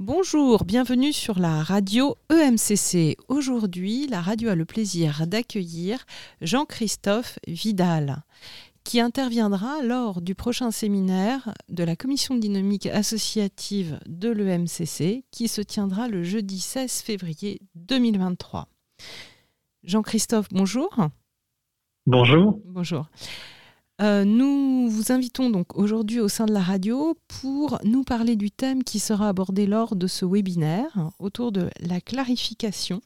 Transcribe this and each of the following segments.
Bonjour, bienvenue sur la radio EMCC. Aujourd'hui, la radio a le plaisir d'accueillir Jean-Christophe Vidal, qui interviendra lors du prochain séminaire de la commission dynamique associative de l'EMCC, qui se tiendra le jeudi 16 février 2023. Jean-Christophe, bonjour. Bonjour. Bonjour. Euh, nous vous invitons donc aujourd'hui au sein de la radio pour nous parler du thème qui sera abordé lors de ce webinaire autour de la clarification.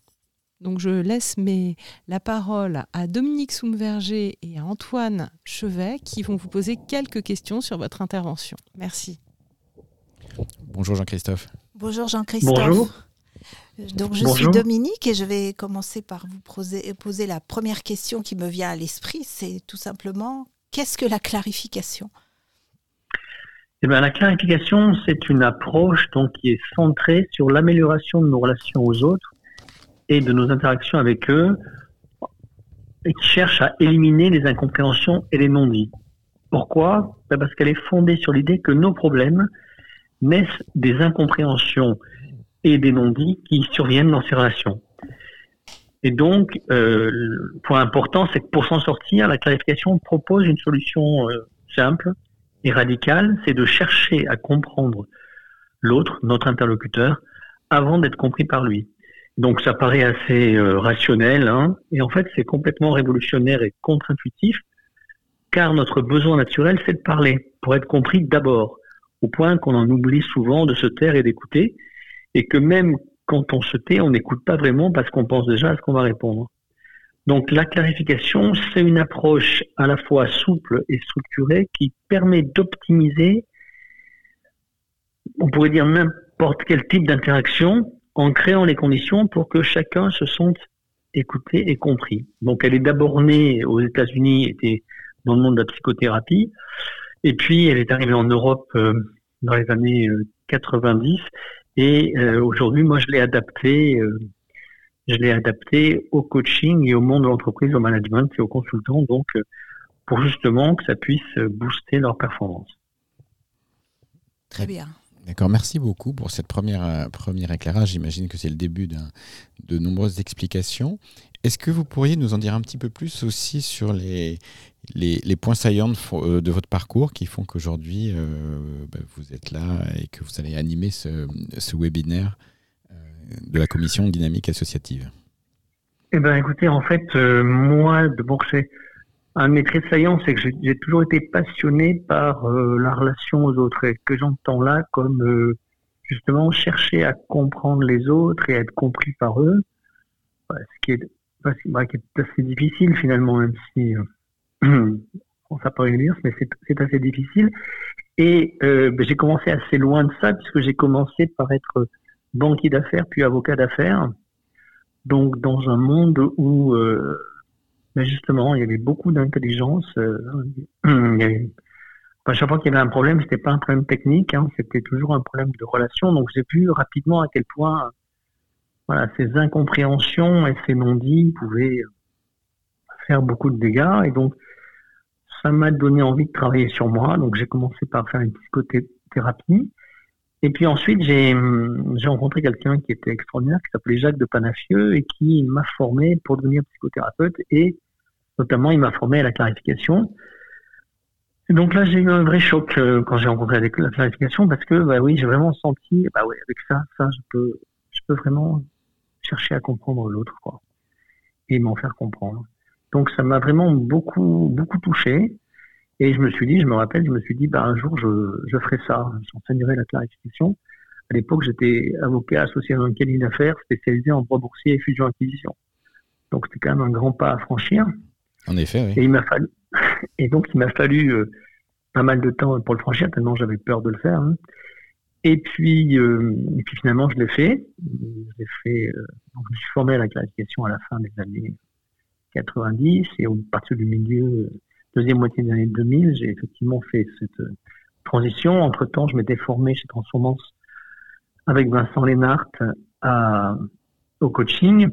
Donc je laisse mes, la parole à Dominique Soumverger et à Antoine Chevet qui vont vous poser quelques questions sur votre intervention. Merci. Bonjour Jean-Christophe. Bonjour Jean-Christophe. Bonjour. Donc je suis Dominique et je vais commencer par vous poser, poser la première question qui me vient à l'esprit. C'est tout simplement Qu'est-ce que la clarification? Eh bien, la clarification, c'est une approche donc, qui est centrée sur l'amélioration de nos relations aux autres et de nos interactions avec eux, et qui cherche à éliminer les incompréhensions et les non-dits. Pourquoi? Ben, Parce qu'elle est fondée sur l'idée que nos problèmes naissent des incompréhensions et des non-dits qui surviennent dans ces relations. Et donc, euh, le point important, c'est que pour s'en sortir, la clarification propose une solution euh, simple et radicale, c'est de chercher à comprendre l'autre, notre interlocuteur, avant d'être compris par lui. Donc ça paraît assez euh, rationnel, hein, et en fait c'est complètement révolutionnaire et contre-intuitif, car notre besoin naturel, c'est de parler, pour être compris d'abord, au point qu'on en oublie souvent de se taire et d'écouter, et que même quand on se tait, on n'écoute pas vraiment parce qu'on pense déjà à ce qu'on va répondre. Donc la clarification, c'est une approche à la fois souple et structurée qui permet d'optimiser, on pourrait dire n'importe quel type d'interaction en créant les conditions pour que chacun se sente écouté et compris. Donc elle est d'abord née aux États-Unis, était dans le monde de la psychothérapie, et puis elle est arrivée en Europe euh, dans les années 90 euh, et euh, aujourd'hui, moi, je l'ai adapté, euh, je l'ai adapté au coaching et au monde de l'entreprise, au management et aux consultants, donc euh, pour justement que ça puisse booster leur performance. Très bien. D'accord, merci beaucoup pour cette première premier éclairage. J'imagine que c'est le début de nombreuses explications. Est-ce que vous pourriez nous en dire un petit peu plus aussi sur les, les, points saillants euh, de, votre parcours qui font qu'aujourd'hui euh, bah, vous êtes là et que vous allez animer ce, ce webinaire euh, de la commission dynamique associative? Eh bien écoutez, en fait, moi, de c'est un de mes traits saillants, c'est que j'ai toujours été passionné par la relation aux autres et que j'entends là comme justement chercher à comprendre les autres et à être compris par eux, ce qui est bah, qui est assez difficile finalement, même si euh, ça peut dire, mais c'est assez difficile. Et euh, bah, j'ai commencé assez loin de ça, puisque j'ai commencé par être banquier d'affaires, puis avocat d'affaires. Donc dans un monde où euh, bah, justement il y avait beaucoup d'intelligence. Euh, chaque fois qu'il y avait un problème, c'était pas un problème technique, hein, c'était toujours un problème de relation. Donc j'ai vu rapidement à quel point ces incompréhensions et ces non-dits pouvaient faire beaucoup de dégâts. Et donc, ça m'a donné envie de travailler sur moi. Donc, j'ai commencé par faire une psychothérapie. Et puis ensuite, j'ai rencontré quelqu'un qui était extraordinaire, qui s'appelait Jacques de Panafieux, et qui m'a formé pour devenir psychothérapeute. Notamment, il m'a formé à la clarification. Donc là, j'ai eu un vrai choc euh, quand j'ai rencontré la clarification, parce que, bah oui, j'ai vraiment senti, bah oui, avec ça, ça, je peux, je peux vraiment chercher à comprendre l'autre, quoi, et m'en faire comprendre. Donc ça m'a vraiment beaucoup, beaucoup touché. Et je me suis dit, je me rappelle, je me suis dit, bah, un jour, je, je ferai ça. J'enseignerai la clarification. À l'époque, j'étais avocat associé dans un cabinet d'affaires spécialisé en droit boursier et fusion-acquisition. Donc, c'était quand même un grand pas à franchir. En effet. Et, donc, il m'a fallu euh, pas mal de temps pour le franchir, tellement j'avais peur de le faire. Hein. Et puis, euh, et puis finalement, je l'ai fait. Je fait. Euh, je me suis formé à la clarification à la fin des années 90 et au partir du milieu, deuxième moitié des années 2000, j'ai effectivement fait cette transition. Entre temps, je m'étais formé chez Transformance avec Vincent Lénart au coaching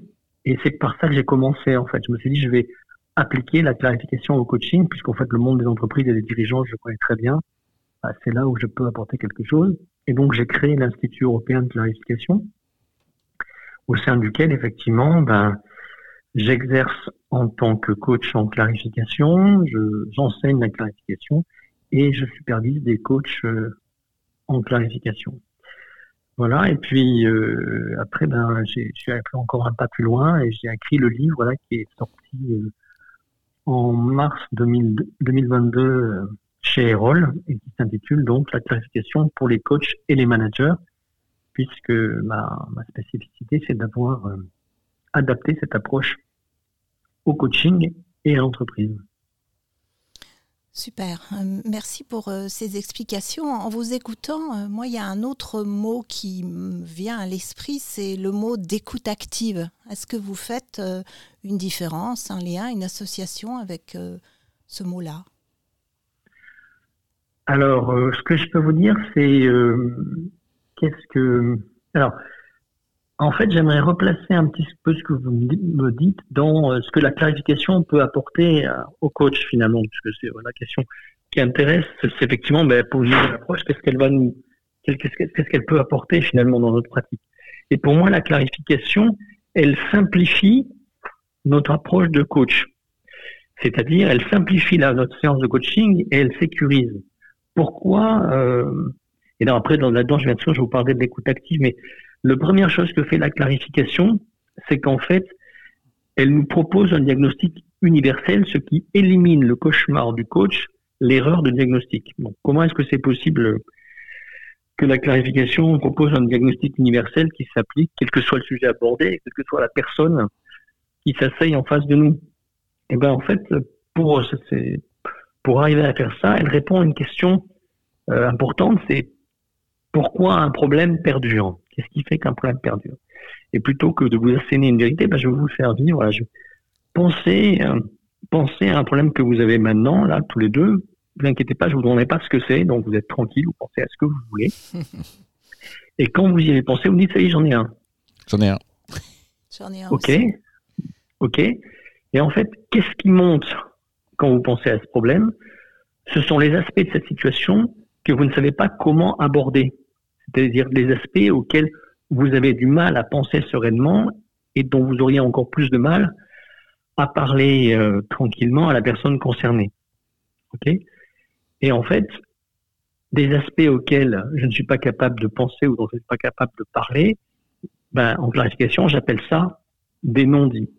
et c'est par ça que j'ai commencé en fait. Je me suis dit, je vais appliquer la clarification au coaching puisqu'en fait le monde des entreprises et des dirigeants, je connais très bien. Bah, c'est là où je peux apporter quelque chose. Et donc, j'ai créé l'Institut européen de clarification, au sein duquel, effectivement, ben, j'exerce en tant que coach en clarification, j'enseigne la clarification et je supervise des coachs euh, en clarification. Voilà, et puis euh, après, ben, j'ai allé encore un pas plus loin et j'ai écrit le livre voilà, qui est sorti euh, en mars 2022 chez Erol et qui s'intitule donc La clarification pour les coachs et les managers, puisque ma, ma spécificité, c'est d'avoir euh, adapté cette approche au coaching et à l'entreprise. Super, euh, merci pour euh, ces explications. En vous écoutant, moi, il y a un autre mot qui vient à l'esprit, c'est le mot d'écoute active. Est-ce que vous faites une différence, un lien, une association avec ce mot-là? Alors, euh, ce que je peux vous dire, c'est euh, qu'est-ce que. Alors, en fait, j'aimerais replacer un petit peu ce que vous me dites dans euh, ce que la clarification peut apporter au coach finalement, parce que c'est la question qui intéresse, c'est effectivement ben, poser l'approche, qu'est-ce qu'elle va nous, qu'est-ce qu'elle peut apporter finalement dans notre pratique. Et pour moi, la clarification, elle simplifie notre approche de coach. C'est-à-dire, elle simplifie la, notre séance de coaching et elle sécurise pourquoi euh, Et là, après, dans là-dedans, je, je vous parler de l'écoute active, mais la première chose que fait la clarification, c'est qu'en fait, elle nous propose un diagnostic universel, ce qui élimine le cauchemar du coach, l'erreur de diagnostic. Comment est-ce que c'est possible que la clarification propose un diagnostic universel qui s'applique, quel que soit le sujet abordé, quelle que soit la personne qui s'asseye en face de nous? Eh ben, en fait, pour pour arriver à faire ça, elle répond à une question euh, importante, c'est pourquoi un problème perdure? Qu'est-ce qui fait qu'un problème perdure? Et plutôt que de vous asséner une vérité, ben, je vais vous faire vivre. Voilà, je... pensez, euh, pensez à un problème que vous avez maintenant, là, tous les deux. Ne vous inquiétez pas, je vous donnerai pas ce que c'est, donc vous êtes tranquille, vous pensez à ce que vous voulez. Et quand vous y avez pensé, vous dites, ça y est, j'en ai un. J'en ai un. J'en ai un. Ok. Ok. Et en fait, qu'est-ce qui monte quand vous pensez à ce problème, ce sont les aspects de cette situation que vous ne savez pas comment aborder. C'est-à-dire les aspects auxquels vous avez du mal à penser sereinement et dont vous auriez encore plus de mal à parler euh, tranquillement à la personne concernée. Et en fait, des aspects auxquels je ne suis pas capable de penser ou dont je ne suis pas capable de parler, ben, en clarification, j'appelle ça des non-dits.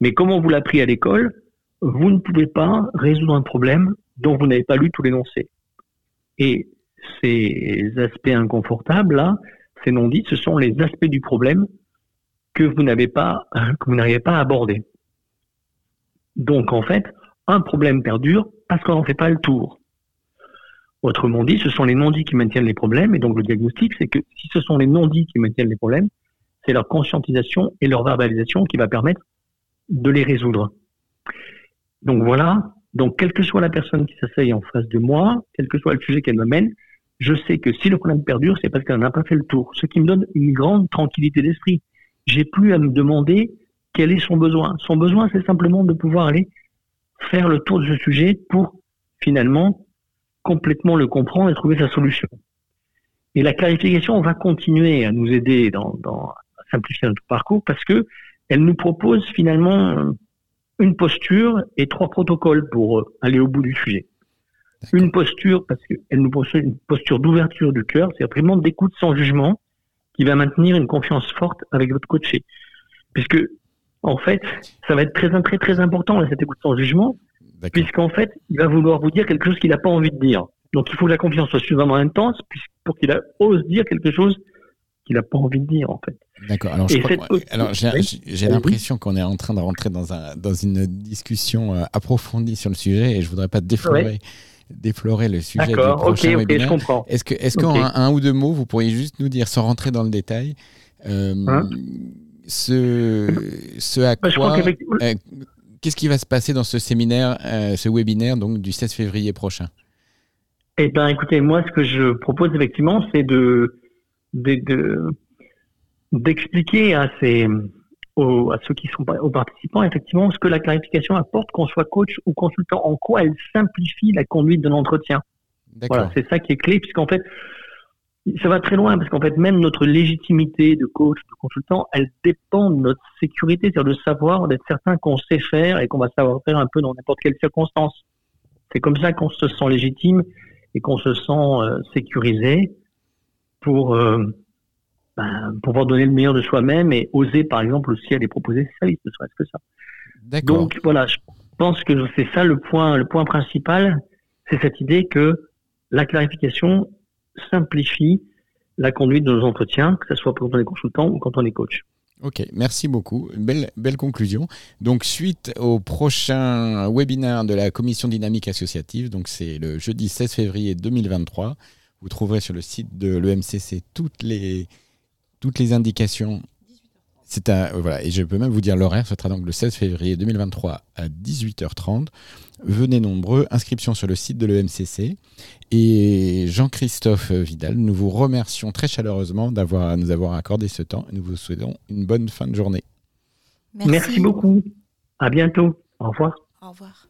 Mais comme on vous l'a pris à l'école, vous ne pouvez pas résoudre un problème dont vous n'avez pas lu tout l'énoncé. Et ces aspects inconfortables, là, ces non-dits, ce sont les aspects du problème que vous n'avez pas, que vous n'arrivez pas à aborder. Donc, en fait, un problème perdure parce qu'on n'en fait pas le tour. Autrement dit, ce sont les non-dits qui maintiennent les problèmes. Et donc, le diagnostic, c'est que si ce sont les non-dits qui maintiennent les problèmes, c'est leur conscientisation et leur verbalisation qui va permettre de les résoudre. Donc voilà, donc quelle que soit la personne qui s'asseye en face de moi, quel que soit le sujet qu'elle m'amène, je sais que si le problème perdure, c'est parce qu'elle n'a pas fait le tour, ce qui me donne une grande tranquillité d'esprit. J'ai plus à me demander quel est son besoin. Son besoin, c'est simplement de pouvoir aller faire le tour de ce sujet pour finalement complètement le comprendre et trouver sa solution. Et la clarification va continuer à nous aider dans, dans à simplifier notre parcours parce que elle nous propose finalement une posture et trois protocoles pour euh, aller au bout du sujet. Une posture, parce qu'elle nous propose une posture d'ouverture du cœur, c'est vraiment d'écoute sans jugement, qui va maintenir une confiance forte avec votre coaché. Puisque, en fait, ça va être très, très, très important, cette écoute sans jugement, puisqu'en fait, il va vouloir vous dire quelque chose qu'il n'a pas envie de dire. Donc, il faut que la confiance soit suffisamment intense pour qu'il ose dire quelque chose qu'il n'a pas envie de dire, en fait. D'accord. Alors, j'ai l'impression qu'on est en train de rentrer dans, un, dans une discussion euh, approfondie sur le sujet et je voudrais pas déflorer, déflorer le sujet du prochain webinaire. Est-ce que, est-ce qu'en un, ou deux mots, vous pourriez juste nous dire, sans rentrer dans le détail, euh, hein ce, ce à bah, quoi, euh, qu'est-ce qui va se passer dans ce séminaire, ce webinaire donc du 16 février prochain? Eh ben, écoutez, moi, ce que je propose effectivement, c'est de, de, de d'expliquer à, ces, aux, à ceux qui sont aux participants effectivement ce que la clarification apporte, qu'on soit coach ou consultant, en quoi elle simplifie la conduite de l'entretien. Voilà, c'est ça qui est clé, puisqu'en fait, ça va très loin parce qu'en fait, même notre légitimité de coach, de consultant, elle dépend de notre sécurité, c'est-à-dire de savoir, d'être certain qu'on sait faire et qu'on va savoir faire un peu dans n'importe quelle circonstance. C'est comme ça qu'on se sent légitime et qu'on se sent euh, sécurisé pour euh, ben, pouvoir donner le meilleur de soi-même et oser, par exemple, aussi aller proposer ses services, ne serait-ce que ça. Donc voilà, je pense que c'est ça le point, le point principal, c'est cette idée que la clarification simplifie la conduite de nos entretiens, que ce soit quand on est consultant ou quand on est coach. Ok, merci beaucoup. Belle, belle conclusion. Donc, suite au prochain webinaire de la commission dynamique associative, donc c'est le jeudi 16 février 2023. Vous trouverez sur le site de l'EMCC toutes les, toutes les indications c'est un, voilà, et je peux même vous dire l'horaire, ce sera donc le 16 février 2023 à 18h30. Venez nombreux, inscription sur le site de l'EMCC. Et Jean-Christophe Vidal, nous vous remercions très chaleureusement d'avoir nous avoir accordé ce temps et nous vous souhaitons une bonne fin de journée. Merci beaucoup. À bientôt. Au revoir. Au revoir.